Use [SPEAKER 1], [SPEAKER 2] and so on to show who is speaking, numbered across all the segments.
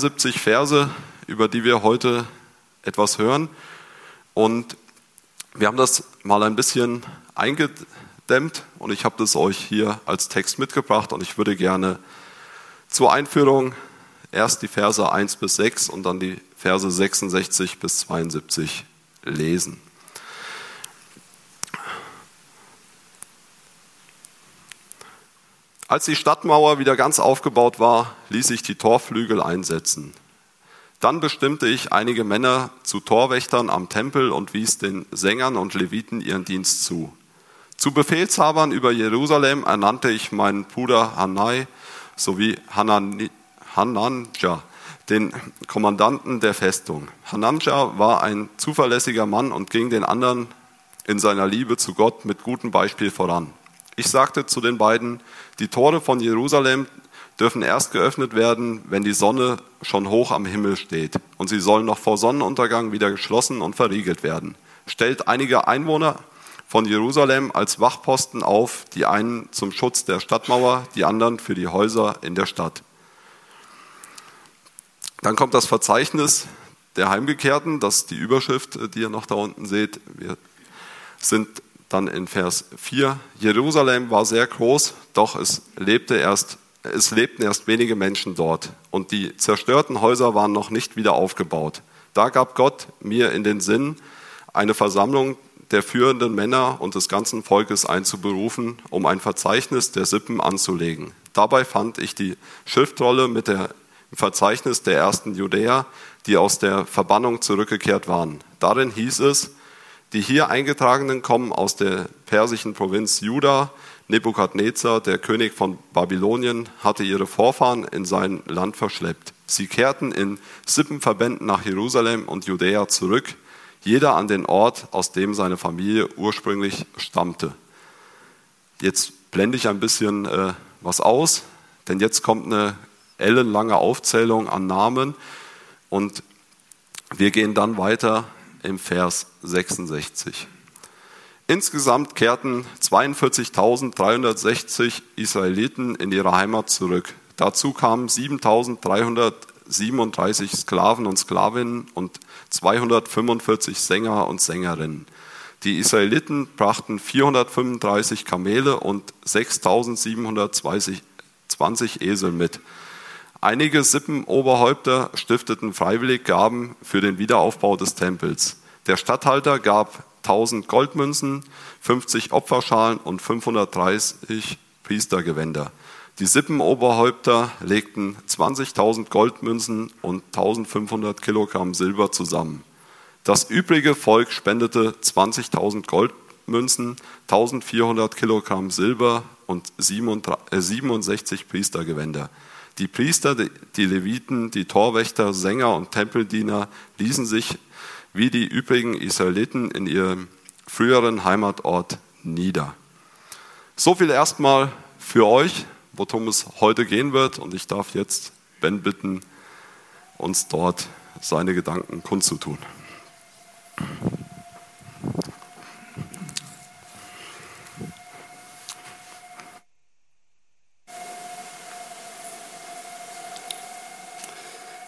[SPEAKER 1] 70 Verse, über die wir heute etwas hören. Und wir haben das mal ein bisschen eingedämmt und ich habe das euch hier als Text mitgebracht und ich würde gerne zur Einführung erst die Verse 1 bis 6 und dann die Verse 66 bis 72 lesen. Als die Stadtmauer wieder ganz aufgebaut war, ließ ich die Torflügel einsetzen. Dann bestimmte ich einige Männer zu Torwächtern am Tempel und wies den Sängern und Leviten ihren Dienst zu. Zu Befehlshabern über Jerusalem ernannte ich meinen Bruder Hanai sowie Hananja, den Kommandanten der Festung. Hananja war ein zuverlässiger Mann und ging den anderen in seiner Liebe zu Gott mit gutem Beispiel voran. Ich sagte zu den beiden, die Tore von Jerusalem dürfen erst geöffnet werden, wenn die Sonne schon hoch am Himmel steht. Und sie sollen noch vor Sonnenuntergang wieder geschlossen und verriegelt werden. Stellt einige Einwohner von Jerusalem als Wachposten auf, die einen zum Schutz der Stadtmauer, die anderen für die Häuser in der Stadt. Dann kommt das Verzeichnis der Heimgekehrten, das ist die Überschrift, die ihr noch da unten seht. Wir sind dann in Vers 4, Jerusalem war sehr groß, doch es lebte erst es lebten erst wenige Menschen dort und die zerstörten Häuser waren noch nicht wieder aufgebaut. Da gab Gott mir in den Sinn, eine Versammlung der führenden Männer und des ganzen Volkes einzuberufen, um ein Verzeichnis der Sippen anzulegen. Dabei fand ich die Schriftrolle mit dem Verzeichnis der ersten Judäer, die aus der Verbannung zurückgekehrt waren. Darin hieß es, die hier eingetragenen kommen aus der persischen Provinz Juda. Nebukadnezar, der König von Babylonien, hatte ihre Vorfahren in sein Land verschleppt. Sie kehrten in Sippenverbänden nach Jerusalem und Judäa zurück, jeder an den Ort, aus dem seine Familie ursprünglich stammte. Jetzt blende ich ein bisschen äh, was aus, denn jetzt kommt eine ellenlange Aufzählung an Namen und wir gehen dann weiter im Vers 66. Insgesamt kehrten 42.360 Israeliten in ihre Heimat zurück. Dazu kamen 7.337 Sklaven und Sklavinnen und 245 Sänger und Sängerinnen. Die Israeliten brachten 435 Kamele und 6.720 Esel mit. Einige Sippenoberhäupter stifteten freiwillig Gaben für den Wiederaufbau des Tempels. Der Statthalter gab 1000 Goldmünzen, 50 Opferschalen und 530 Priestergewänder. Die Sippenoberhäupter legten 20.000 Goldmünzen und 1500 Kilogramm Silber zusammen. Das übrige Volk spendete 20.000 Goldmünzen, 1400 Kilogramm Silber und 67 Priestergewänder. Die Priester, die Leviten, die Torwächter, Sänger und Tempeldiener ließen sich wie die übrigen Israeliten in ihrem früheren Heimatort nieder. So viel erstmal für euch, worum es heute gehen wird. Und ich darf jetzt Ben bitten, uns dort seine Gedanken kundzutun.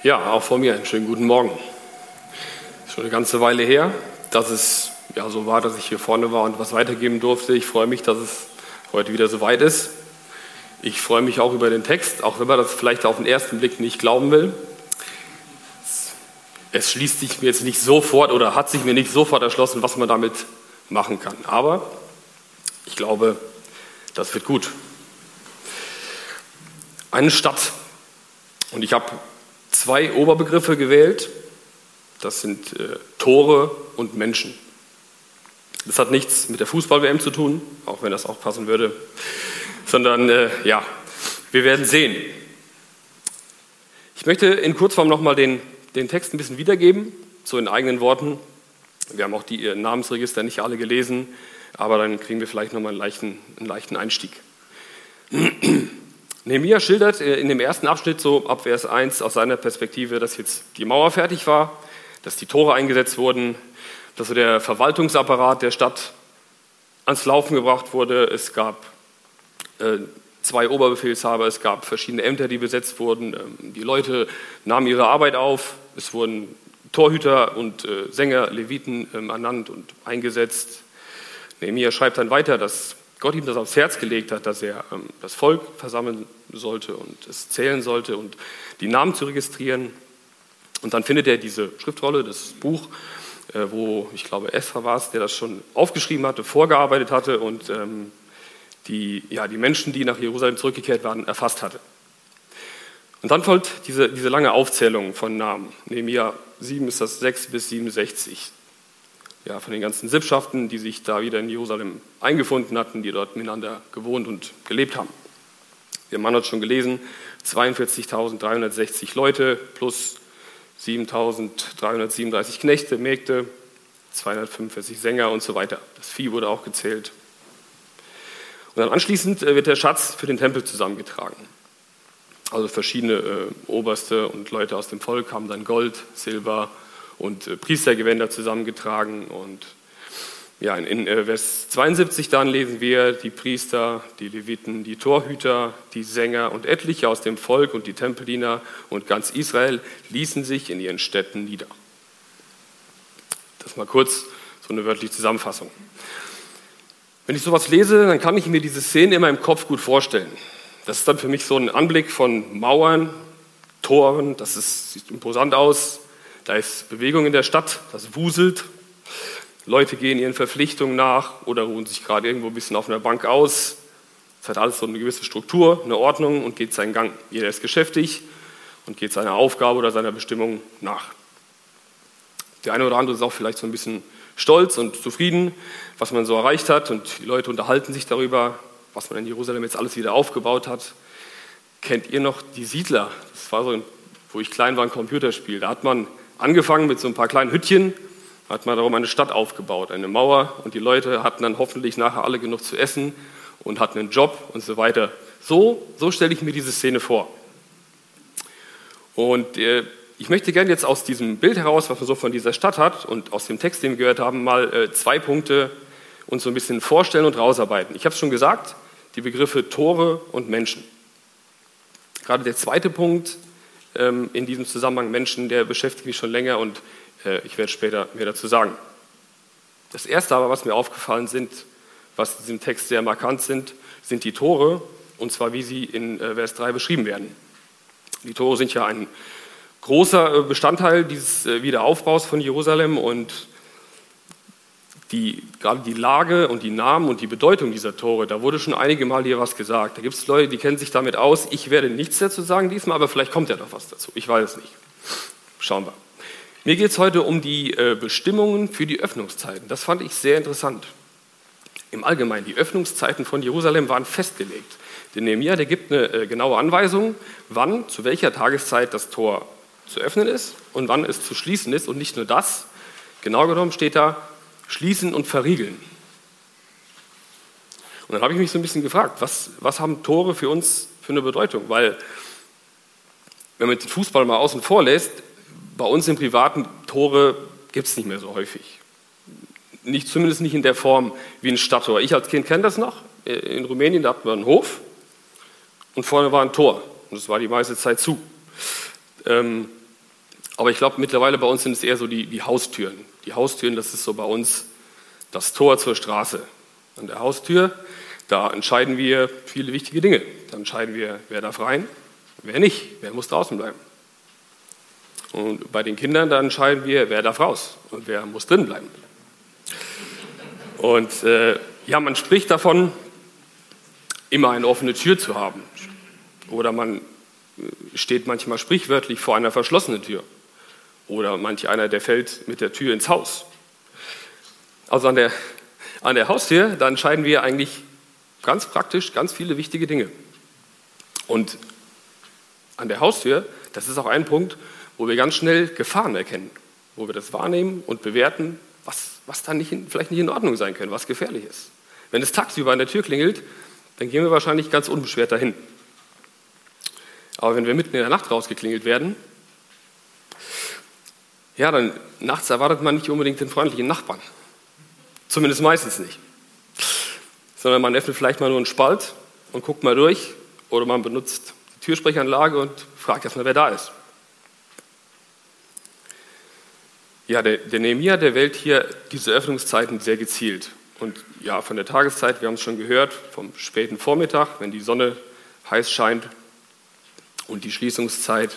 [SPEAKER 2] Ja, auch von mir einen schönen guten Morgen. Schon eine ganze Weile her, dass es ja so war, dass ich hier vorne war und was weitergeben durfte. Ich freue mich, dass es heute wieder so weit ist. Ich freue mich auch über den Text, auch wenn man das vielleicht auf den ersten Blick nicht glauben will. Es schließt sich mir jetzt nicht sofort oder hat sich mir nicht sofort erschlossen, was man damit machen kann. Aber ich glaube, das wird gut. Eine Stadt. Und ich habe zwei Oberbegriffe gewählt. Das sind äh, Tore und Menschen. Das hat nichts mit der Fußball-WM zu tun, auch wenn das auch passen würde, sondern äh, ja, wir werden sehen. Ich möchte in Kurzform nochmal den, den Text ein bisschen wiedergeben, so in eigenen Worten. Wir haben auch die äh, Namensregister nicht alle gelesen, aber dann kriegen wir vielleicht nochmal einen leichten, einen leichten Einstieg. Nehemiah schildert äh, in dem ersten Abschnitt so ab Vers 1 aus seiner Perspektive, dass jetzt die Mauer fertig war, dass die Tore eingesetzt wurden, dass so der Verwaltungsapparat der Stadt ans Laufen gebracht wurde. Es gab äh, zwei Oberbefehlshaber, es gab verschiedene Ämter, die besetzt wurden. Ähm, die Leute nahmen ihre Arbeit auf, es wurden Torhüter und äh, Sänger, Leviten ähm, ernannt und eingesetzt. Nehemiah schreibt dann weiter, dass Gott ihm das aufs Herz gelegt hat, dass er ähm, das Volk versammeln sollte und es zählen sollte und die Namen zu registrieren. Und dann findet er diese Schriftrolle, das Buch, äh, wo ich glaube Esra war es, der das schon aufgeschrieben hatte, vorgearbeitet hatte und ähm, die, ja, die Menschen, die nach Jerusalem zurückgekehrt waren, erfasst hatte. Und dann folgt diese, diese lange Aufzählung von Namen. Nehemiah 7 ist das 6 bis 67 ja, von den ganzen Sippschaften, die sich da wieder in Jerusalem eingefunden hatten, die dort miteinander gewohnt und gelebt haben. Der Mann hat schon gelesen, 42.360 Leute plus 7.337 Knechte, Mägde, 245 Sänger und so weiter. Das Vieh wurde auch gezählt. Und dann anschließend äh, wird der Schatz für den Tempel zusammengetragen. Also verschiedene äh, Oberste und Leute aus dem Volk haben dann Gold, Silber, und äh, Priestergewänder zusammengetragen. Und ja, in, äh, Vers 72 dann lesen wir, die Priester, die Leviten, die Torhüter, die Sänger und etliche aus dem Volk und die Tempeldiener und ganz Israel ließen sich in ihren Städten nieder. Das mal kurz so eine wörtliche Zusammenfassung. Wenn ich sowas lese, dann kann ich mir diese Szene immer im Kopf gut vorstellen. Das ist dann für mich so ein Anblick von Mauern, Toren, das ist, sieht imposant aus, da ist Bewegung in der Stadt, das wuselt. Leute gehen ihren Verpflichtungen nach oder ruhen sich gerade irgendwo ein bisschen auf einer Bank aus. Es hat alles so eine gewisse Struktur, eine Ordnung und geht seinen Gang. Jeder ist geschäftig und geht seiner Aufgabe oder seiner Bestimmung nach. Der eine oder andere ist auch vielleicht so ein bisschen stolz und zufrieden, was man so erreicht hat und die Leute unterhalten sich darüber, was man in Jerusalem jetzt alles wieder aufgebaut hat. Kennt ihr noch die Siedler? Das war so, wo ich klein war, ein Computerspiel. Da hat man Angefangen mit so ein paar kleinen Hüttchen, hat man darum eine Stadt aufgebaut, eine Mauer und die Leute hatten dann hoffentlich nachher alle genug zu essen und hatten einen Job und so weiter. So, so stelle ich mir diese Szene vor. Und äh, ich möchte gerne jetzt aus diesem Bild heraus, was man so von dieser Stadt hat und aus dem Text, den wir gehört haben, mal äh, zwei Punkte uns so ein bisschen vorstellen und rausarbeiten. Ich habe es schon gesagt, die Begriffe Tore und Menschen. Gerade der zweite Punkt ähm, in diesem Zusammenhang Menschen, der beschäftigt mich schon länger und äh, ich werde später mehr dazu sagen. Das Erste aber, was mir aufgefallen sind, was in diesem Text sehr markant sind, sind die Tore, und zwar wie sie in äh, Vers 3 beschrieben werden. Die Tore sind ja ein großer äh, Bestandteil dieses Wiederaufbaus von Jerusalem und die, gerade die Lage und die Namen und die Bedeutung dieser Tore, da wurde schon einige Mal hier was gesagt. Da gibt es Leute, die kennen sich damit aus. Ich werde nichts dazu sagen diesmal, aber vielleicht kommt ja noch was dazu. Ich weiß es nicht. Schauen wir. Mir geht es heute um die äh, Bestimmungen für die Öffnungszeiten. Das fand ich sehr interessant. Im Allgemeinen, die Öffnungszeiten von Jerusalem waren festgelegt. Der Nehemiah, der gibt eine äh, genaue Anweisung, wann, zu welcher Tageszeit das Tor zu öffnen ist und wann es zu schließen ist. Und nicht nur das, genau genommen steht da, schließen und verriegeln. Und dann habe ich mich so ein bisschen gefragt, was, was haben Tore für uns für eine Bedeutung? Weil, wenn man den Fußball mal außen vor lässt, bei uns im privaten Tore gibt es nicht mehr so häufig. Nicht, zumindest nicht in der Form wie ein Stadttor. Ich als Kind kenne das noch. In Rumänien, da hatten wir einen Hof und vorne war ein Tor. Und das war die meiste Zeit zu. Ähm, aber ich glaube, mittlerweile bei uns sind es eher so die, die Haustüren. Die Haustüren, das ist so bei uns das Tor zur Straße. An der Haustür, da entscheiden wir viele wichtige Dinge. Da entscheiden wir, wer darf rein, wer nicht, wer muss draußen bleiben. Und bei den Kindern, da entscheiden wir, wer darf raus und wer muss drin bleiben. Und äh, ja, man spricht davon, immer eine offene Tür zu haben. Oder man äh, steht manchmal sprichwörtlich vor einer verschlossenen Tür. Oder manch einer, der fällt mit der Tür ins Haus. Also an der, an der Haustür, da entscheiden wir eigentlich ganz praktisch ganz viele wichtige Dinge. Und an der Haustür, das ist auch ein Punkt, wo wir ganz schnell Gefahren erkennen, wo wir das wahrnehmen und bewerten, was, was da nicht vielleicht nicht in Ordnung sein könnte, was gefährlich ist. Wenn es tagsüber an der Tür klingelt, dann gehen wir wahrscheinlich ganz unbeschwert dahin. Aber wenn wir mitten in der Nacht rausgeklingelt werden, ja, dann nachts erwartet man nicht unbedingt den freundlichen Nachbarn. Zumindest meistens nicht. Sondern man öffnet vielleicht mal nur einen Spalt und guckt mal durch, oder man benutzt die Türsprechanlage und fragt erstmal, wer da ist. Ja, der, der Nehemiah, der wählt hier diese Öffnungszeiten sehr gezielt. Und ja, von der Tageszeit, wir haben es schon gehört, vom späten Vormittag, wenn die Sonne heiß scheint, und die Schließungszeit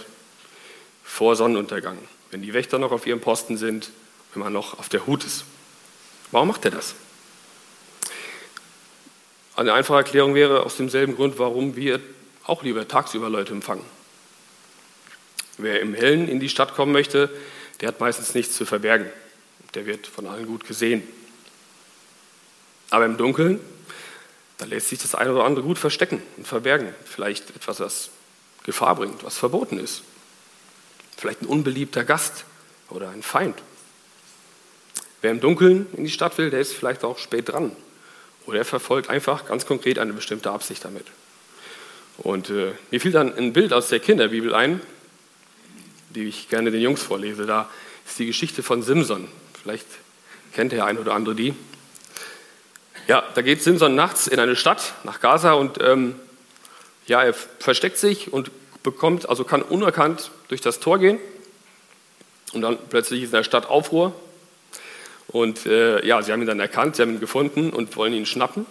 [SPEAKER 2] vor Sonnenuntergang, wenn die Wächter noch auf ihrem Posten sind, wenn man noch auf der Hut ist. Warum macht er das? Eine einfache Erklärung wäre aus demselben Grund, warum wir auch lieber tagsüber Leute empfangen. Wer im Hellen in die Stadt kommen möchte, der hat meistens nichts zu verbergen. Der wird von allen gut gesehen. Aber im Dunkeln, da lässt sich das eine oder andere gut verstecken und verbergen. Vielleicht etwas, was Gefahr bringt, was verboten ist. Vielleicht ein unbeliebter Gast oder ein Feind. Wer im Dunkeln in die Stadt will, der ist vielleicht auch spät dran. Oder er verfolgt einfach ganz konkret eine bestimmte Absicht damit. Und äh, mir fiel dann ein Bild aus der Kinderbibel ein, die ich gerne den Jungs vorlese. Da ist die Geschichte von Simson. Vielleicht kennt der ein oder andere die. Ja, da geht Simson nachts in eine Stadt nach Gaza und ähm, ja, er versteckt sich und bekommt, also kann unerkannt durch das Tor gehen. Und dann plötzlich ist in der Stadt Aufruhr. Und äh, ja, sie haben ihn dann erkannt, sie haben ihn gefunden und wollen ihn schnappen.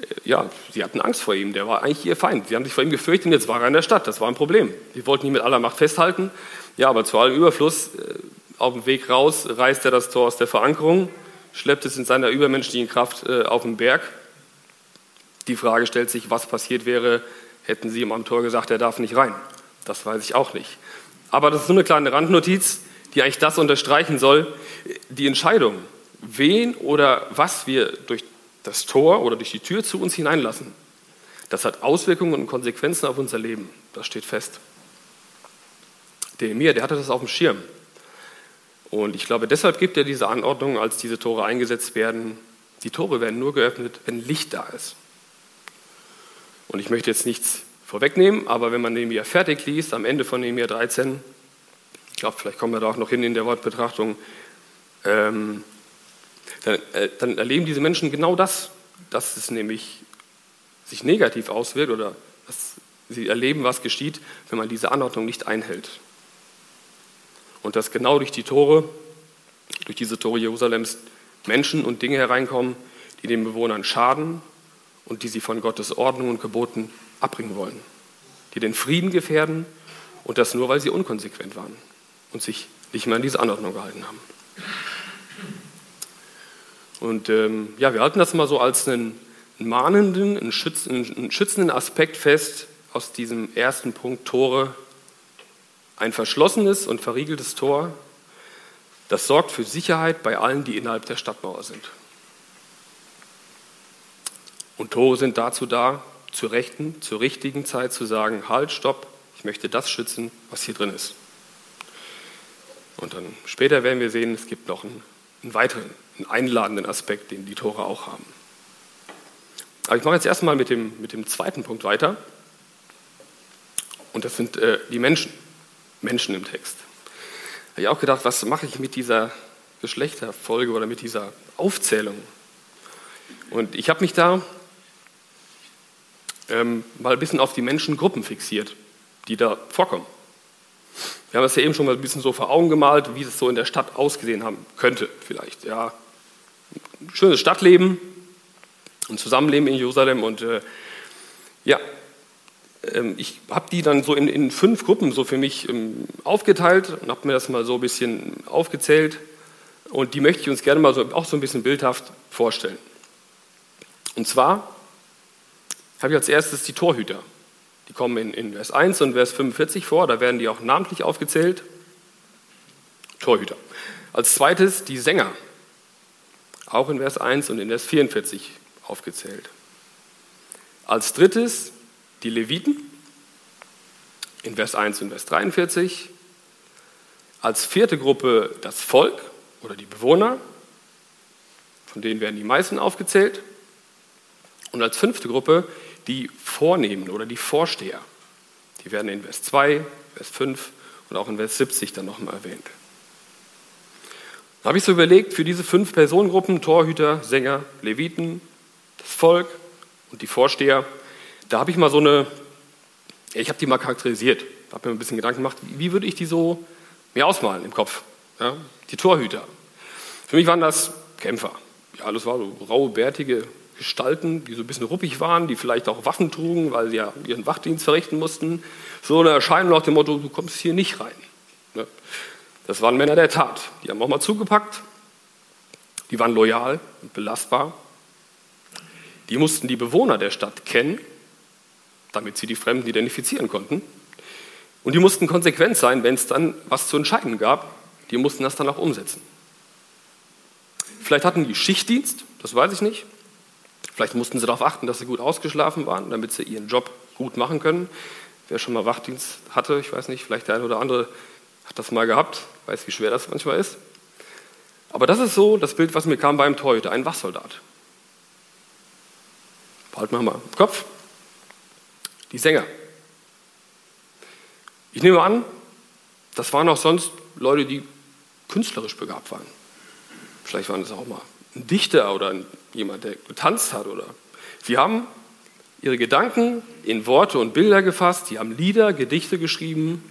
[SPEAKER 2] Äh, ja, sie hatten Angst vor ihm, der war eigentlich ihr Feind. Sie haben sich vor ihm gefürchtet und jetzt war er in der Stadt, das war ein Problem. Sie wollten ihn mit aller Macht festhalten. Ja, aber zu allem Überfluss, äh, auf dem Weg raus, reißt er das Tor aus der Verankerung schleppt es in seiner übermenschlichen Kraft äh, auf den Berg. Die Frage stellt sich, was passiert wäre, hätten sie ihm am Tor gesagt, er darf nicht rein. Das weiß ich auch nicht. Aber das ist nur eine kleine Randnotiz, die eigentlich das unterstreichen soll. Die Entscheidung, wen oder was wir durch das Tor oder durch die Tür zu uns hineinlassen, das hat Auswirkungen und Konsequenzen auf unser Leben. Das steht fest. Der Emir, der hatte das auf dem Schirm. Und ich glaube, deshalb gibt er diese Anordnung, als diese Tore eingesetzt werden. Die Tore werden nur geöffnet, wenn Licht da ist. Und ich möchte jetzt nichts vorwegnehmen, aber wenn man Nehemiah fertig liest, am Ende von Nehemiah 13, ich glaube, vielleicht kommen wir da auch noch hin in der Wortbetrachtung, ähm, dann, äh, dann erleben diese Menschen genau das, dass es nämlich sich negativ auswirkt oder dass sie erleben, was geschieht, wenn man diese Anordnung nicht einhält. Und dass genau durch die Tore, durch diese Tore Jerusalems Menschen und Dinge hereinkommen, die den Bewohnern schaden und die sie von Gottes Ordnung und Geboten abbringen wollen. Die den Frieden gefährden und das nur, weil sie unkonsequent waren und sich nicht mehr an diese Anordnung gehalten haben. Und ähm, ja, wir halten das mal so als einen mahnenden, einen schützenden Aspekt fest aus diesem ersten Punkt Tore ein verschlossenes und verriegeltes Tor, das sorgt für Sicherheit bei allen, die innerhalb der Stadtmauer sind. Und Tore sind dazu da, zur rechten, zur richtigen Zeit zu sagen, halt, stopp, ich möchte das schützen, was hier drin ist. Und dann später werden wir sehen, es gibt noch einen, einen weiteren, einen einladenden Aspekt, den die Tore auch haben. Aber ich mache jetzt erstmal mit dem, mit dem zweiten Punkt weiter. Und das sind äh, die Menschen. Menschen im Text. Da habe ich auch gedacht, was mache ich mit dieser Geschlechterfolge oder mit dieser Aufzählung? Und ich habe mich da ähm, mal ein bisschen auf die Menschengruppen fixiert, die da vorkommen. Wir haben es ja eben schon mal ein bisschen so vor Augen gemalt, wie es so in der Stadt ausgesehen haben könnte, vielleicht. Ja, schönes Stadtleben, ein Zusammenleben in Jerusalem und äh, ja, ähm, ich habe die dann so in, in, fünf Gruppen so für mich ähm, aufgeteilt und habe mir das mal so ein bisschen aufgezählt. Und die möchte ich uns gerne mal so, auch so ein bisschen bildhaft vorstellen. Und zwar habe ich als erstes die Torhüter. Die kommen in, in Vers 1 und Vers 45 vor, da werden die auch namentlich aufgezählt. Torhüter. Als zweites die Sänger, auch in Vers 1 und in Vers 44 aufgezählt. Als drittes die Leviten in Vers 1 und Vers 43, als vierte Gruppe das Volk oder die Bewohner, von denen werden die meisten aufgezählt, und als fünfte Gruppe die Vornehmen oder die Vorsteher. Die werden in Vers 2, Vers 5 und auch in Vers 70 dann nochmal erwähnt. Da habe ich so überlegt, für diese fünf Personengruppen, Torhüter, Sänger, Leviten, das Volk und die Vorsteher, da habe ich mal so eine, ich habe die mal charakterisiert, habe mir ein bisschen Gedanken gemacht, wie würde ich die so mir ausmalen im Kopf? Ja? Die Torhüter. Für mich waren das Kämpfer. Ja, das waren so raue, bärtige Gestalten, die so ein bisschen ruppig waren, die vielleicht auch Waffen trugen, weil sie ja ihren Wachdienst verrichten mussten. So eine Erscheinung nach dem Motto, du kommst hier nicht rein. Ne? Das waren Männer der Tat. Die haben auch mal zugepackt. Die waren loyal und belastbar. Die mussten die Bewohner der Stadt kennen, damit sie die Fremden identifizieren konnten. Und die mussten konsequent sein, wenn es dann was zu entscheiden gab. Die mussten das dann auch umsetzen. Vielleicht hatten die Schichtdienst, das weiß ich nicht. Vielleicht mussten sie darauf achten, dass sie gut ausgeschlafen waren, damit sie ihren Job gut machen können. Wer schon mal Wachdienst hatte, ich weiß nicht, vielleicht der eine oder andere hat das mal gehabt, weiß, wie schwer das manchmal ist. Aber das ist so das Bild, was mir kam beim Torhüter, ein Wachsoldat. Behalten wir mal im Kopf. Die Sänger. Ich nehme an, das waren auch sonst Leute, die künstlerisch begabt waren. Vielleicht waren es auch mal ein Dichter oder jemand, der getanzt hat. Oder sie haben ihre Gedanken in Worte und Bilder gefasst, sie haben Lieder, Gedichte geschrieben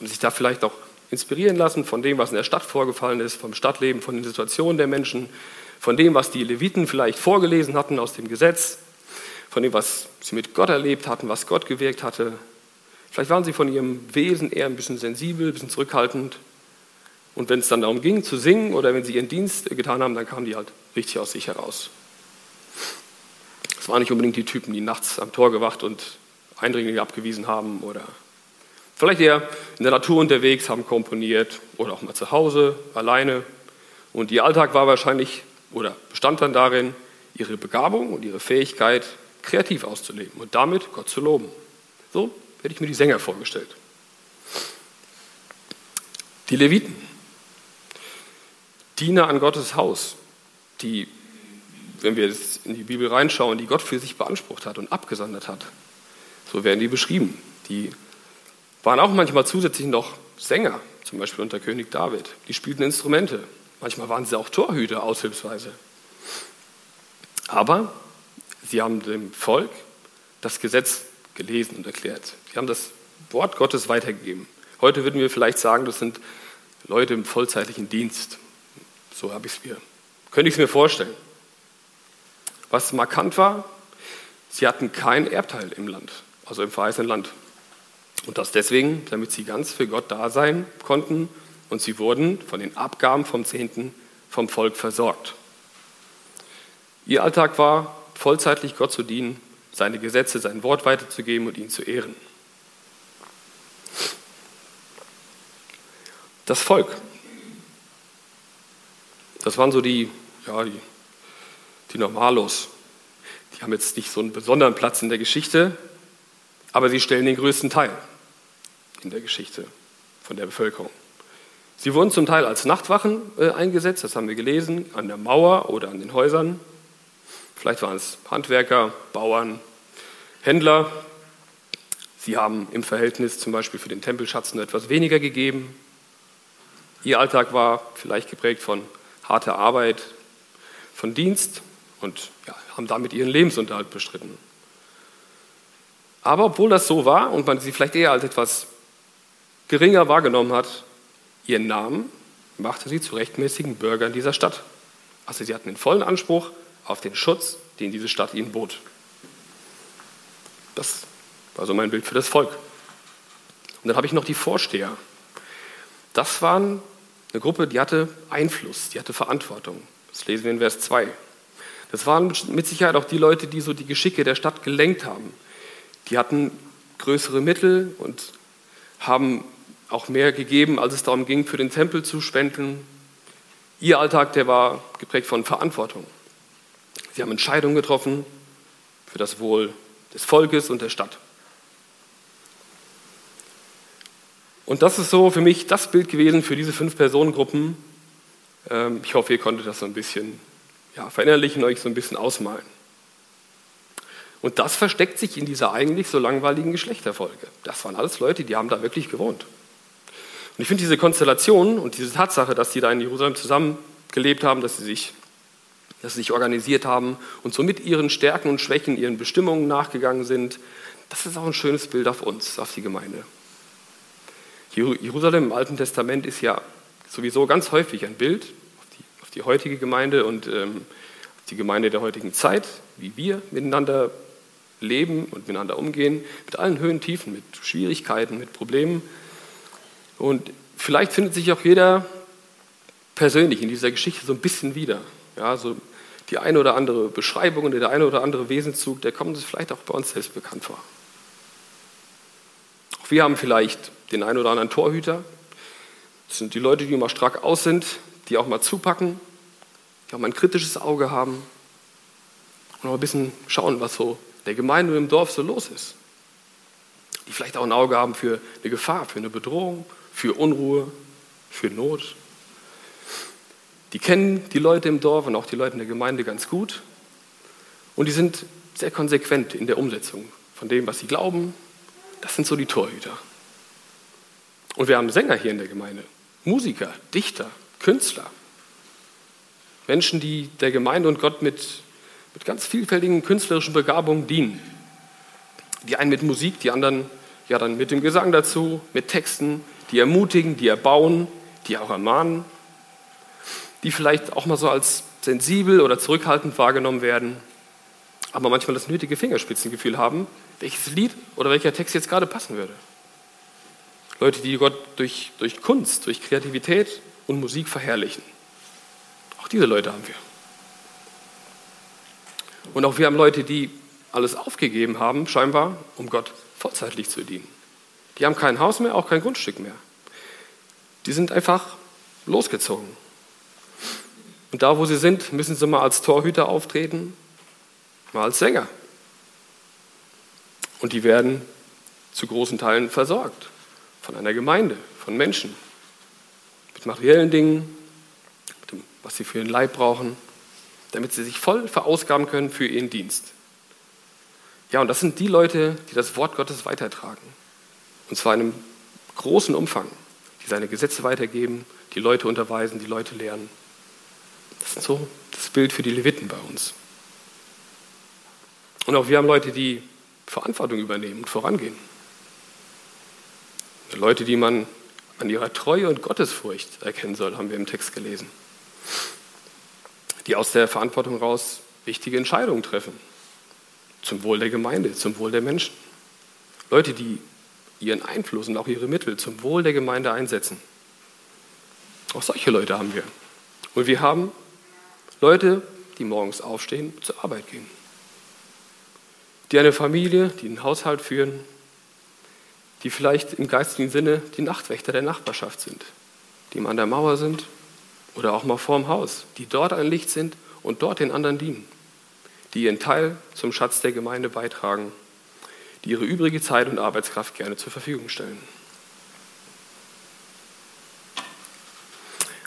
[SPEAKER 2] und sich da vielleicht auch inspirieren lassen von dem, was in der Stadt vorgefallen ist, vom Stadtleben, von den Situationen der Menschen, von dem, was die Leviten vielleicht vorgelesen hatten aus dem Gesetz, von dem, was sie mit Gott erlebt hatten, was Gott gewirkt hatte. Vielleicht waren sie von ihrem Wesen eher ein bisschen sensibel, ein bisschen zurückhaltend. Und wenn es dann darum ging zu singen oder wenn sie ihren Dienst getan haben, dann kamen die halt richtig aus sich heraus. Es waren nicht unbedingt die Typen, die nachts am Tor gewacht und Eindringlinge abgewiesen haben oder vielleicht eher in der Natur unterwegs, haben komponiert oder auch mal zu Hause, alleine. Und ihr Alltag war wahrscheinlich oder bestand dann darin, ihre Begabung und ihre Fähigkeit kreativ auszuleben und damit Gott zu loben. So hätte ich mir die Sänger vorgestellt. Die Leviten. Diener an Gottes Haus, die, wenn wir jetzt in die Bibel reinschauen, die Gott für sich beansprucht hat und abgesondert hat. So werden die beschrieben. Die waren auch manchmal zusätzlich noch Sänger, zum Beispiel unter König David. Die spielten Instrumente. Manchmal waren sie auch Torhüter aushilfsweise. Aber sie haben dem Volk das Gesetz gelesen und erklärt. Sie haben das Wort Gottes weitergegeben. Heute würden wir vielleicht sagen, das sind Leute im vollzeitlichen Dienst. So habe ich es mir, könnte ich es mir vorstellen. Was markant war, sie hatten kein Erbteil im Land, also im verheißenen Land. Und das deswegen, damit sie ganz für Gott da sein konnten und sie wurden von den Abgaben vom Zehnten vom Volk versorgt. Ihr Alltag war, vollzeitlich Gott zu dienen, seine Gesetze, sein Wort weiterzugeben und ihn zu ehren. Das Volk, das waren so die, ja, die, die Normalos. Die haben jetzt nicht so einen besonderen Platz in der Geschichte, aber sie stellen den größten Teil in der Geschichte von der Bevölkerung. Sie wurden zum Teil als Nachtwachen äh, eingesetzt, das haben wir gelesen, an der Mauer oder an den Häusern. Vielleicht waren es Handwerker, Bauern, Händler. Sie haben im Verhältnis zum Beispiel für den Tempelschatz nur etwas weniger gegeben. Ihr Alltag war vielleicht geprägt von harte Arbeit, von Dienst und ja, haben damit ihren Lebensunterhalt bestritten. Aber obwohl das so war und man sie vielleicht eher als etwas geringer wahrgenommen hat, ihren Namen machte sie zu rechtmäßigen Bürgern dieser Stadt. Also sie hatten den vollen Anspruch auf den Schutz, den diese Stadt ihnen bot. Das war so mein Bild für das Volk. Und dann habe ich noch die Vorsteher. Das waren eine Gruppe, die hatte Einfluss, die hatte Verantwortung. Das lesen wir in Vers 2. Das waren mit Sicherheit auch die Leute, die so die Geschicke der Stadt gelenkt haben. Die hatten größere Mittel und haben auch mehr gegeben, als es darum ging, für den Tempel zu spenden. Ihr Alltag, der war geprägt von Verantwortung. Sie haben Entscheidungen getroffen für das Wohl des Volkes und der Stadt. Und das ist so für mich das Bild gewesen für diese fünf Personengruppen. Ähm, ich hoffe, ihr konntet das so ein bisschen ja, verinnerlichen, euch so ein bisschen ausmalen. Und das versteckt sich in dieser eigentlich so langweiligen Geschlechterfolge. Das waren alles Leute, die haben da wirklich gewohnt. Und ich finde diese Konstellation und diese Tatsache, dass die da in Jerusalem zusammengelebt haben, dass sie sich dass sie sich organisiert haben und somit ihren Stärken und Schwächen, ihren Bestimmungen nachgegangen sind. Das ist auch ein schönes Bild auf uns, auf die Gemeinde. Jerusalem im Alten Testament ist ja sowieso ganz häufig ein Bild auf die, auf die heutige Gemeinde und ähm, auf die Gemeinde der heutigen Zeit, wie wir miteinander leben und miteinander umgehen, mit allen Höhen, Tiefen, mit Schwierigkeiten, mit Problemen. Und vielleicht findet sich auch jeder persönlich in dieser Geschichte so ein bisschen wieder. Ja, so die eine oder andere Beschreibung oder der eine oder andere Wesenszug, der kommt uns vielleicht auch bei uns selbst bekannt vor. Auch wir haben vielleicht den einen oder anderen Torhüter. Das sind die Leute, die immer stark aus sind, die auch mal zupacken, die auch mal ein kritisches Auge haben und auch ein bisschen schauen, was so der Gemeinde und im Dorf so los ist. Die vielleicht auch ein Auge haben für eine Gefahr, für eine Bedrohung, für Unruhe, für Not. Die kennen die Leute im Dorf und auch die Leute in der Gemeinde ganz gut. Und die sind sehr konsequent in der Umsetzung von dem, was sie glauben. Das sind so die Torhüter. Und wir haben Sänger hier in der Gemeinde, Musiker, Dichter, Künstler. Menschen, die der Gemeinde und Gott mit, mit ganz vielfältigen künstlerischen Begabungen dienen. Die einen mit Musik, die anderen ja dann mit dem Gesang dazu, mit Texten, die ermutigen, die erbauen, die auch ermahnen die vielleicht auch mal so als sensibel oder zurückhaltend wahrgenommen werden, aber manchmal das nötige Fingerspitzengefühl haben, welches Lied oder welcher Text jetzt gerade passen würde. Leute, die Gott durch, durch Kunst, durch Kreativität und Musik verherrlichen. Auch diese Leute haben wir. Und auch wir haben Leute, die alles aufgegeben haben, scheinbar, um Gott vollzeitlich zu dienen. Die haben kein Haus mehr, auch kein Grundstück mehr. Die sind einfach losgezogen. Und da, wo sie sind, müssen sie mal als Torhüter auftreten, mal als Sänger. Und die werden zu großen Teilen versorgt von einer Gemeinde, von Menschen, mit materiellen Dingen, mit dem, was sie für ihren Leib brauchen, damit sie sich voll verausgaben können für ihren Dienst. Ja, und das sind die Leute, die das Wort Gottes weitertragen. Und zwar in einem großen Umfang, die seine Gesetze weitergeben, die Leute unterweisen, die Leute lehren. Das ist so das Bild für die Leviten bei uns. Und auch wir haben Leute, die Verantwortung übernehmen und vorangehen. Leute, die man an ihrer Treue und Gottesfurcht erkennen soll, haben wir im Text gelesen. Die aus der Verantwortung raus wichtige Entscheidungen treffen. Zum Wohl der Gemeinde, zum Wohl der Menschen. Leute, die ihren Einfluss und auch ihre Mittel zum Wohl der Gemeinde einsetzen. Auch solche Leute haben wir. Und wir haben Leute, die morgens aufstehen, zur Arbeit gehen. Die eine Familie, die einen Haushalt führen, die vielleicht im geistigen Sinne die Nachtwächter der Nachbarschaft sind, die mal an der Mauer sind oder auch mal vorm Haus, die dort ein Licht sind und dort den anderen dienen, die ihren Teil zum Schatz der Gemeinde beitragen, die ihre übrige Zeit und Arbeitskraft gerne zur Verfügung stellen.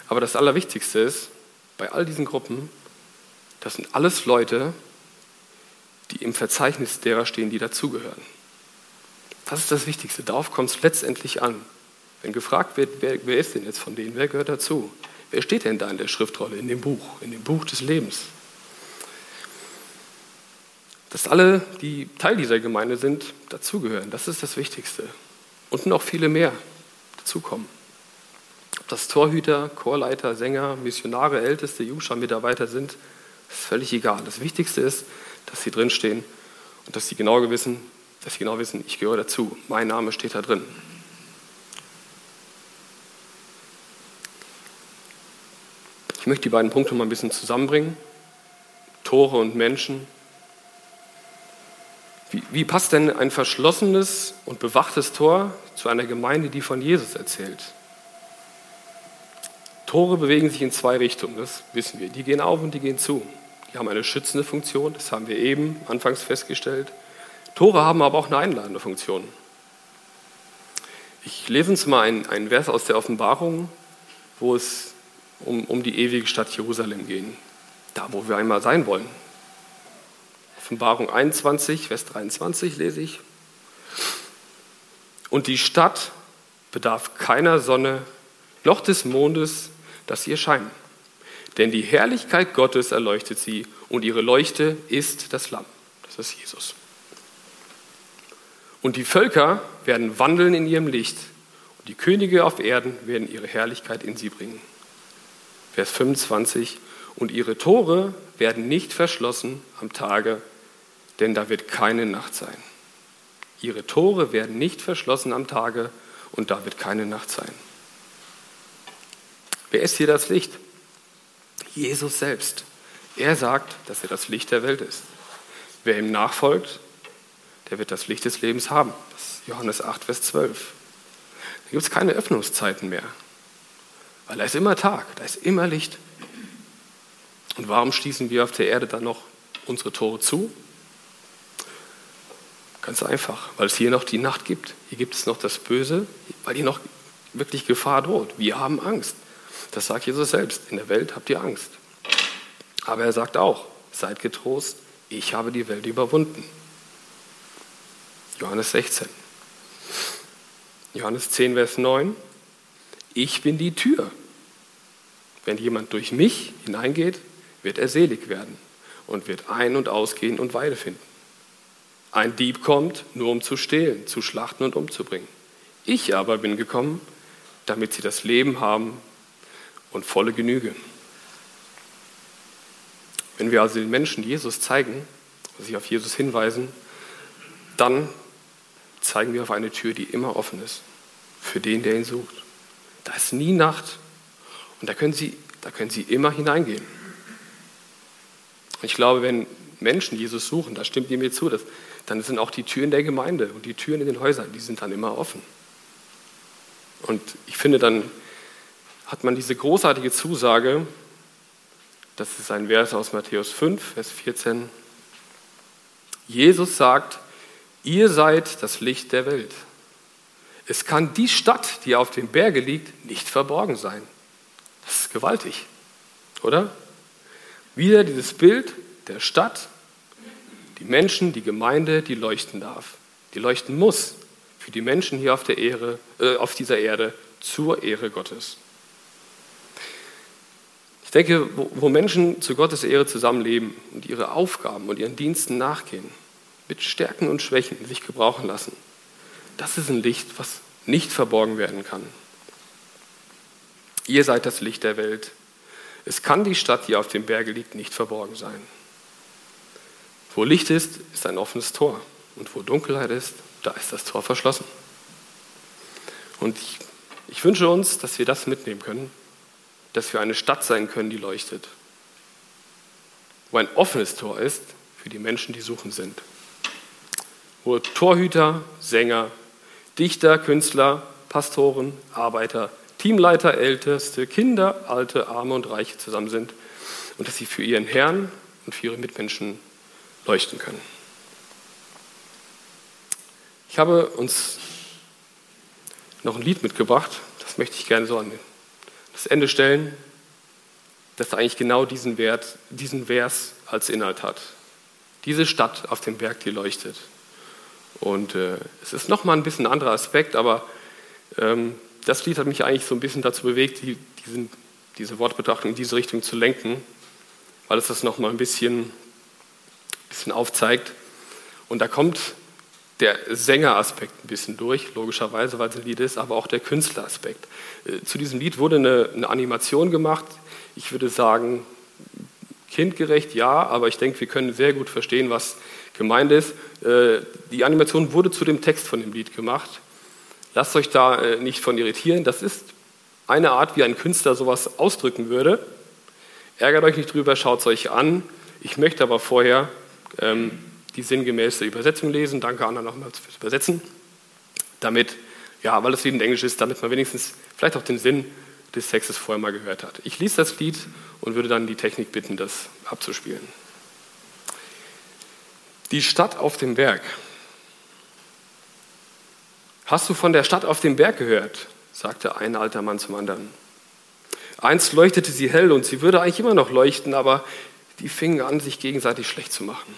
[SPEAKER 2] Aber das Allerwichtigste ist, bei all diesen Gruppen, das sind alles Leute, die im Verzeichnis derer stehen, die dazugehören. Das ist das Wichtigste. Darauf kommt es letztendlich an. Wenn gefragt wird, wer, wer ist denn jetzt von denen, wer gehört dazu? Wer steht denn da in der Schriftrolle, in dem Buch, in dem Buch des Lebens? Dass alle, die Teil dieser Gemeinde sind, dazugehören, das ist das Wichtigste. Und noch viele mehr dazukommen. Ob das Torhüter, Chorleiter, Sänger, Missionare, Älteste, Jungschar-Mitarbeiter sind, ist völlig egal. Das Wichtigste ist, dass sie drinstehen und dass sie genau wissen, dass sie genau wissen, ich gehöre dazu. Mein Name steht da drin. Ich möchte die beiden Punkte mal ein bisschen zusammenbringen. Tore und Menschen. Wie, wie, passt denn ein verschlossenes und bewachtes Tor zu einer Gemeinde, die von Jesus erzählt? Tore bewegen sich in zwei Richtungen, das wissen wir. Die gehen auf und die gehen zu. Die haben eine schützende Funktion, das haben wir eben anfangs festgestellt. Tore haben aber auch eine einladende Funktion. Ich lese uns mal einen, einen Vers aus der Offenbarung, wo es um, um die ewige Stadt Jerusalem geht, da wo wir einmal sein wollen. Offenbarung 21, Vers 23 lese ich. Und die Stadt bedarf keiner Sonne noch des Mondes, dass sie erscheinen. Denn die Herrlichkeit Gottes erleuchtet sie und ihre Leuchte ist das Lamm. Das ist Jesus. Und die Völker werden wandeln in ihrem Licht und die Könige auf Erden werden ihre Herrlichkeit in sie bringen. Vers 25. Und ihre Tore werden nicht verschlossen am Tage, denn da wird keine Nacht sein. Ihre Tore werden nicht verschlossen am Tage und da wird keine Nacht sein. Wer ist hier das Licht? Jesus selbst. Er sagt, dass er das Licht der Welt ist. Wer ihm nachfolgt, der wird das Licht des Lebens haben. Das ist Johannes 8, Vers 12. Da gibt es keine Öffnungszeiten mehr, weil da ist immer Tag, da ist immer Licht. Und warum schließen wir auf der Erde dann noch unsere Tore zu? Ganz einfach, weil es hier noch die Nacht gibt. Hier gibt es noch das Böse, weil hier noch wirklich Gefahr droht. Wir haben Angst. Das sagt Jesus selbst. In der Welt habt ihr Angst. Aber er sagt auch, seid getrost, ich habe die Welt überwunden. Johannes 16. Johannes 10, Vers 9. Ich bin die Tür. Wenn jemand durch mich hineingeht, wird er selig werden und wird ein- und ausgehen und Weide finden. Ein Dieb kommt, nur um zu stehlen, zu schlachten und umzubringen. Ich aber bin gekommen, damit sie das Leben haben und volle Genüge. Wenn wir also den Menschen Jesus zeigen, sie auf Jesus hinweisen, dann zeigen wir auf eine Tür, die immer offen ist, für den, der ihn sucht. Da ist nie Nacht und da können sie, da können sie immer hineingehen. Ich glaube, wenn Menschen Jesus suchen, da stimmt ihr mir zu, dass, dann sind auch die Türen der Gemeinde und die Türen in den Häusern, die sind dann immer offen. Und ich finde, dann hat man diese großartige Zusage, das ist ein Vers aus Matthäus 5, Vers 14. Jesus sagt, ihr seid das Licht der Welt. Es kann die Stadt, die auf dem Berge liegt, nicht verborgen sein. Das ist gewaltig, oder? Wieder dieses Bild der Stadt, die Menschen, die Gemeinde, die leuchten darf, die leuchten muss für die Menschen hier auf, der Ehre, äh, auf dieser Erde zur Ehre Gottes. Ich denke, wo, wo Menschen zu Gottes Ehre zusammenleben und ihre Aufgaben und ihren Diensten nachgehen, mit Stärken und Schwächen sich gebrauchen lassen, das ist ein Licht, was nicht verborgen werden kann. Ihr seid das Licht der Welt. Es kann die Stadt, die auf dem Berge liegt, nicht verborgen sein. Wo Licht ist, ist ein offenes Tor. Und wo Dunkelheit ist, da ist das Tor verschlossen. Und ich, ich wünsche uns, dass wir das mitnehmen können dass wir eine Stadt sein können, die leuchtet. Wo ein offenes Tor ist für die Menschen, die suchen sind. Wo Torhüter, Sänger, Dichter, Künstler, Pastoren, Arbeiter, Teamleiter, Älteste, Kinder, Alte, Arme und Reiche zusammen sind und dass sie für ihren Herrn und für ihre Mitmenschen leuchten können. Ich habe uns noch ein Lied mitgebracht, das möchte ich gerne so an das Ende stellen, das eigentlich genau diesen Wert, diesen Vers als Inhalt hat. Diese Stadt auf dem Berg, die leuchtet. Und äh, es ist nochmal ein bisschen ein anderer Aspekt, aber ähm, das Lied hat mich eigentlich so ein bisschen dazu bewegt, die, diesen, diese Wortbetrachtung in diese Richtung zu lenken, weil es das nochmal ein bisschen, bisschen aufzeigt. Und da kommt der Sängeraspekt ein bisschen durch, logischerweise, weil es ein Lied ist, aber auch der Künstleraspekt. Äh, zu diesem Lied wurde eine, eine Animation gemacht. Ich würde sagen, kindgerecht ja, aber ich denke, wir können sehr gut verstehen, was gemeint ist. Äh, die Animation wurde zu dem Text von dem Lied gemacht. Lasst euch da äh, nicht von irritieren. Das ist eine Art, wie ein Künstler sowas ausdrücken würde. Ärgert euch nicht drüber, schaut es euch an. Ich möchte aber vorher ähm, die sinngemäße Übersetzung lesen. Danke Anna nochmal fürs Übersetzen. Damit, ja, weil Lied in Englisch ist, damit man wenigstens vielleicht auch den Sinn des Textes vorher mal gehört hat. Ich lese das Lied und würde dann die Technik bitten, das abzuspielen. Die Stadt auf dem Berg. Hast du von der Stadt auf dem Berg gehört? sagte ein alter Mann zum anderen. Einst leuchtete sie hell und sie würde eigentlich immer noch leuchten, aber die fingen an, sich gegenseitig schlecht zu machen.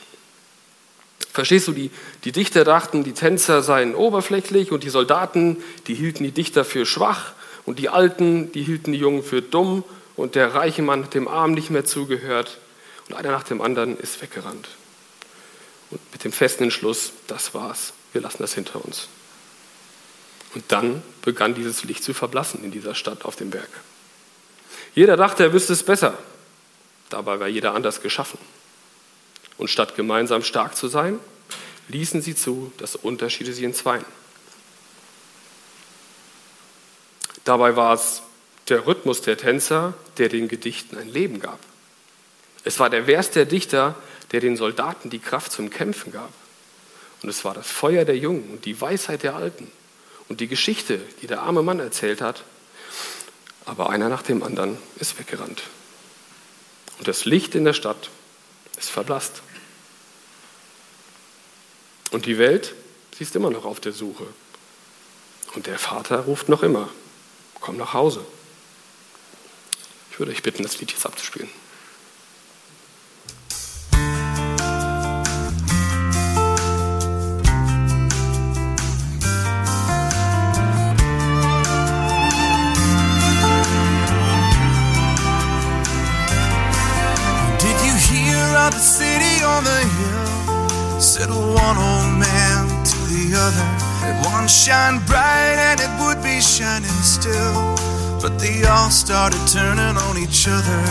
[SPEAKER 2] Verstehst du, die, die Dichter dachten, die Tänzer seien oberflächlich und die Soldaten, die hielten die Dichter für schwach und die Alten, die hielten die Jungen für dumm und der reiche Mann hat dem Arm nicht mehr zugehört und einer nach dem anderen ist weggerannt. Und mit dem festen Entschluss, das war's, wir lassen das hinter uns. Und dann begann dieses Licht zu verblassen in dieser Stadt auf dem Berg. Jeder dachte, er wüsste es besser. Dabei war jeder anders geschaffen. Und statt gemeinsam stark zu sein, ließen sie zu, dass Unterschiede sie entzweien. Dabei war es der Rhythmus der Tänzer, der den Gedichten ein Leben gab. Es war der Vers der Dichter, der den Soldaten die Kraft zum Kämpfen gab. Und es war das Feuer der Jungen und die Weisheit der Alten und die Geschichte, die der arme Mann erzählt hat. Aber einer nach dem anderen ist weggerannt. Und das Licht in der Stadt ist verblasst. Und die Welt, sie ist immer noch auf der Suche. Und der Vater ruft noch immer, komm nach Hause. Ich würde euch bitten, das Lied jetzt abzuspielen.
[SPEAKER 3] the city on the hill, said one old man to the other. It won't shine bright and it would be shining still, but they all started turning on each other.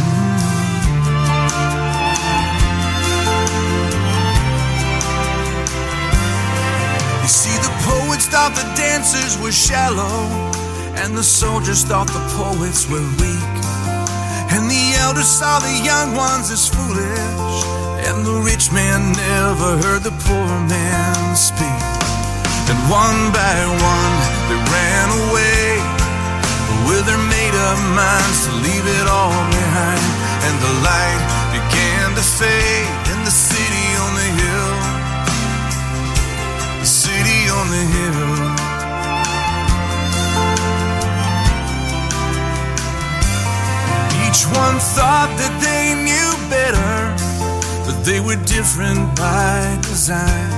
[SPEAKER 3] Mm-hmm. You see, the poets thought the dancers were shallow, and the soldiers thought the poets were weak. And the elders saw the young ones as foolish, and the rich man never heard the poor man speak. And one by one they ran away with their made up minds to leave it all behind. And the light began to fade in the city on the hill. The city on the hill. Each one thought that they knew better, but they were different by design.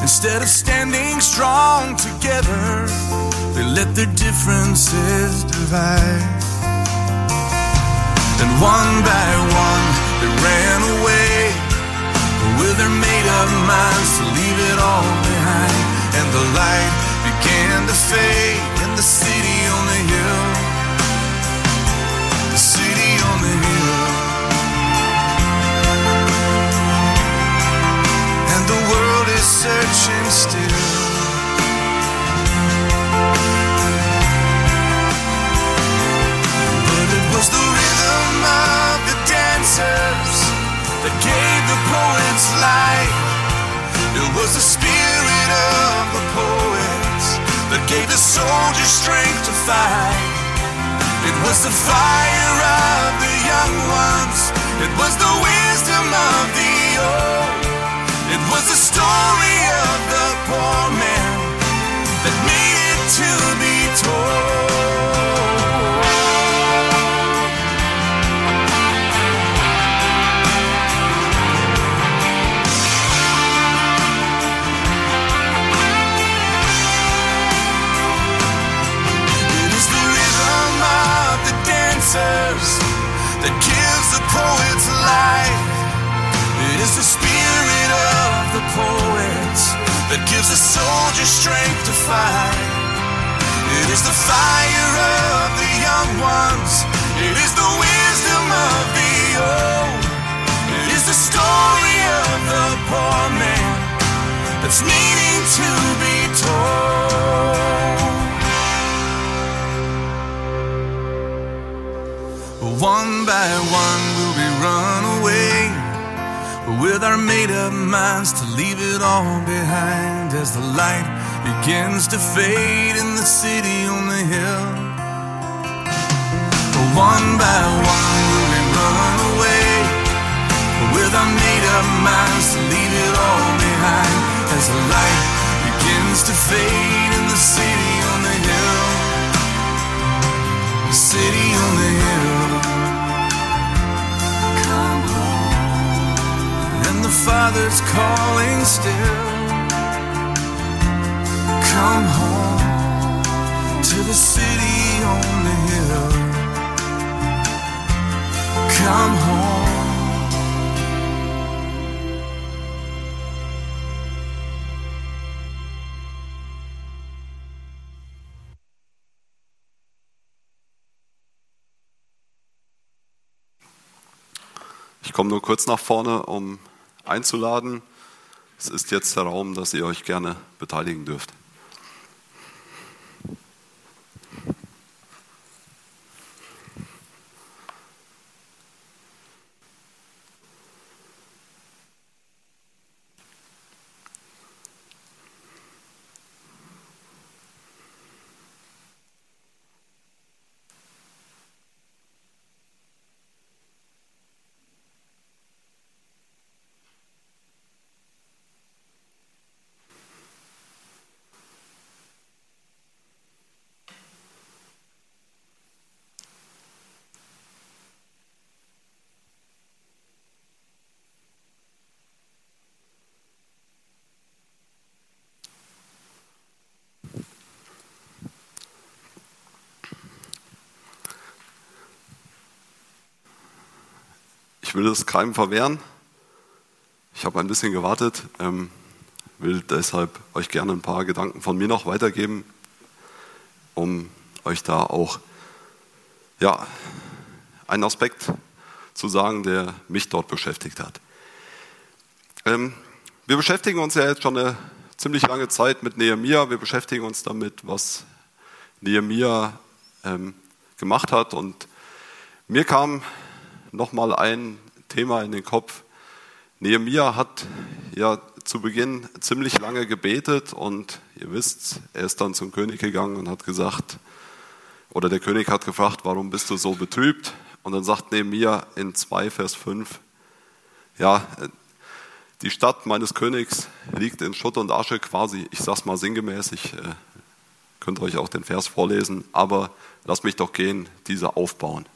[SPEAKER 3] Instead of standing strong together, they let their differences divide. And one by one, they ran away with their made up minds to leave it all behind. And the light began to fade in the city on the hill searching still. But it was the rhythm of the dancers that gave the poets life. It was the spirit of the poets that gave the soldiers strength to fight. It was the fire of the young ones. It was the wisdom of the was the story of the poor man that needed to be told. It is the rhythm of the dancers that gives the poets life. It is the the poets that gives the soldiers strength to fight. It is the fire of the young ones. It is the wisdom of the old. It is the story of the poor man that's needing to be told. One by one with our made up minds to leave it all behind as the light begins to fade in the city on the hill. One by one will we run away with our made up minds to leave it all behind as the light begins to fade in the city on the hill. The city on the hill. the Father's calling still. Come home to the city on the hill. Come home.
[SPEAKER 1] Ich komme nur kurz nach vorne, um einzuladen. Es ist jetzt der Raum, dass ihr euch gerne beteiligen dürft. Will es keinem verwehren. Ich habe ein bisschen gewartet, ähm, will deshalb euch gerne ein paar Gedanken von mir noch weitergeben, um euch da auch ja, einen Aspekt zu sagen, der mich dort beschäftigt hat. Ähm, wir beschäftigen uns ja jetzt schon eine ziemlich lange Zeit mit Nehemia. Wir beschäftigen uns damit, was Nehemia ähm, gemacht hat. Und mir kam nochmal ein Thema in den Kopf. Nehemia hat ja zu Beginn ziemlich lange gebetet und ihr wisst, er ist dann zum König gegangen und hat gesagt, oder der König hat gefragt, warum bist du so betrübt? Und dann sagt Nehemia in 2 Vers 5, ja, die Stadt meines Königs liegt in Schutt und Asche quasi, ich sag's mal sinngemäß, ich äh, könnt euch auch den Vers vorlesen, aber lasst mich doch gehen, diese aufbauen.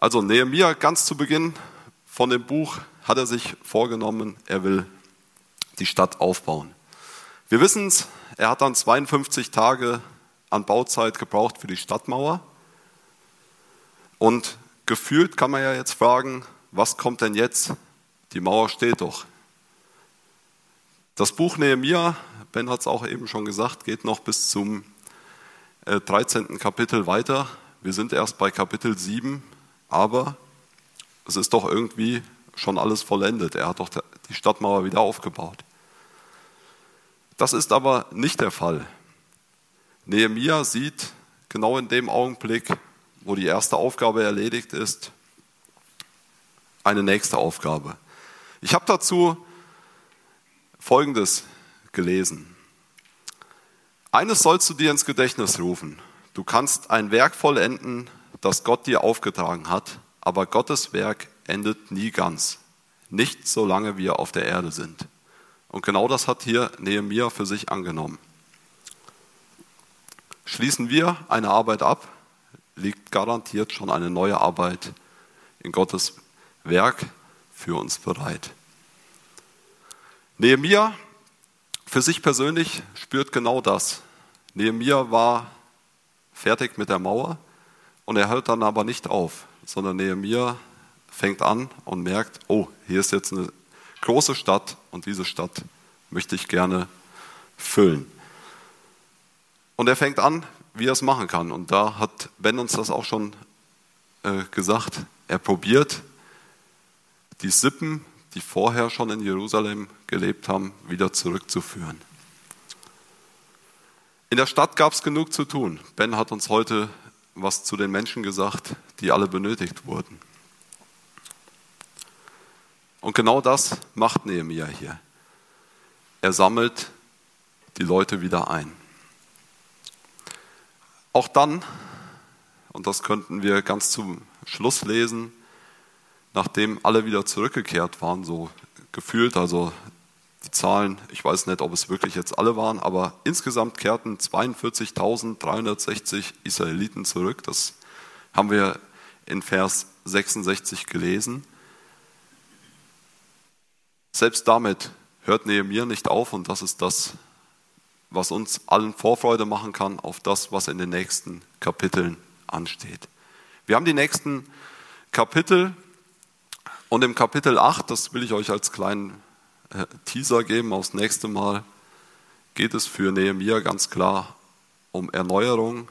[SPEAKER 1] Also Nehemia ganz zu Beginn von dem Buch hat er sich vorgenommen, er will die Stadt aufbauen. Wir wissen es, er hat dann 52 Tage an Bauzeit gebraucht für die Stadtmauer. Und gefühlt kann man ja jetzt fragen, was kommt denn jetzt? Die Mauer steht doch. Das Buch Nehemia, Ben hat es auch eben schon gesagt, geht noch bis zum 13. Äh, Kapitel weiter. Wir sind erst bei Kapitel 7 aber es ist doch irgendwie schon alles vollendet. Er hat doch die Stadtmauer wieder aufgebaut. Das ist aber nicht der Fall. Nehemia sieht genau in dem Augenblick, wo die erste Aufgabe erledigt ist, eine nächste Aufgabe. Ich habe dazu Folgendes gelesen. Eines sollst du dir ins Gedächtnis rufen. Du kannst ein Werk vollenden, das Gott dir aufgetragen hat, aber Gottes Werk endet nie ganz. Nicht solange wir auf der Erde sind. Und genau das hat hier Nehemiah für sich angenommen. Schließen wir eine Arbeit ab, liegt garantiert schon eine neue Arbeit in Gottes Werk für uns bereit. Nehemiah für sich persönlich spürt genau das. Nehemiah war fertig mit der Mauer, und er hört dann aber nicht auf, sondern Nehemiah fängt an und merkt, oh, hier ist jetzt eine große Stadt und diese Stadt möchte ich gerne füllen. Und er fängt an, wie er es machen kann. Und da hat Ben uns das auch schon äh, gesagt. Er probiert, die Sippen, die vorher schon in Jerusalem gelebt haben, wieder zurückzuführen. In der Stadt gab es genug zu tun. Ben hat uns heute was zu den Menschen gesagt, die alle benötigt wurden. Und genau das macht Nehemiah hier. Er sammelt die Leute wieder ein. Auch dann, und das könnten wir ganz zum Schluss lesen, nachdem alle wieder zurückgekehrt waren, so gefühlt, also die Zahlen, ich weiß nicht, ob es wirklich jetzt alle waren, aber insgesamt kehrten 42.360 Israeliten zurück. Das haben wir in Vers 66 gelesen. Selbst damit hört Nehemiah nicht auf und das ist das, was uns allen Vorfreude machen kann auf das, was in den nächsten Kapiteln ansteht. Wir haben die nächsten Kapitel. Und im Kapitel 8, das will ich euch als kleinen Teaser geben aufs nächste Mal, geht es für Nehemiah ganz klar um Erneuerung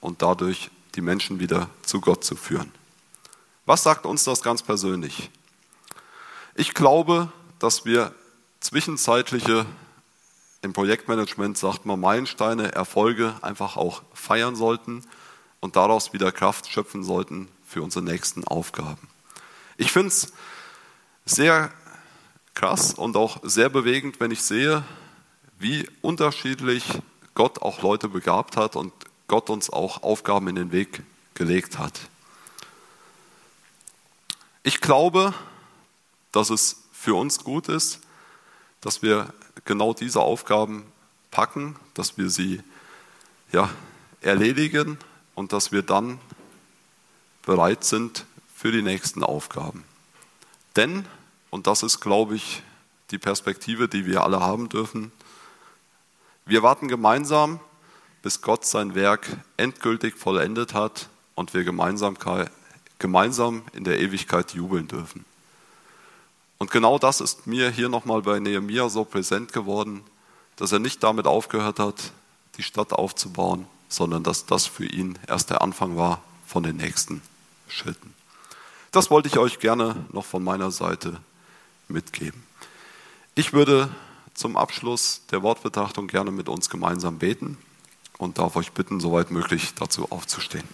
[SPEAKER 1] und dadurch die Menschen wieder zu Gott zu führen. Was sagt uns das ganz persönlich? Ich glaube, dass wir zwischenzeitliche, im Projektmanagement sagt man Meilensteine, Erfolge einfach auch feiern sollten und daraus wieder Kraft schöpfen sollten für unsere nächsten Aufgaben. Ich finde es sehr krass und auch sehr bewegend, wenn ich sehe, wie unterschiedlich Gott auch Leute begabt hat und Gott uns auch Aufgaben in den Weg gelegt hat. Ich glaube, dass es für uns gut ist, dass wir genau diese Aufgaben packen, dass wir sie ja, erledigen und dass wir dann bereit sind für die nächsten Aufgaben. Denn, und das ist, glaube ich, die Perspektive, die wir alle haben dürfen, wir warten gemeinsam, bis Gott sein Werk endgültig vollendet hat und wir gemeinsam, gemeinsam in der Ewigkeit jubeln dürfen. Und genau das ist mir hier nochmal bei Nehemiah so präsent geworden, dass er nicht damit aufgehört hat, die Stadt aufzubauen, sondern dass das für ihn erst der Anfang war von den nächsten Schritten. Das wollte ich euch gerne noch von meiner Seite mitgeben. Ich würde zum Abschluss der Wortbetrachtung gerne mit uns gemeinsam beten und darf euch bitten, soweit möglich dazu aufzustehen.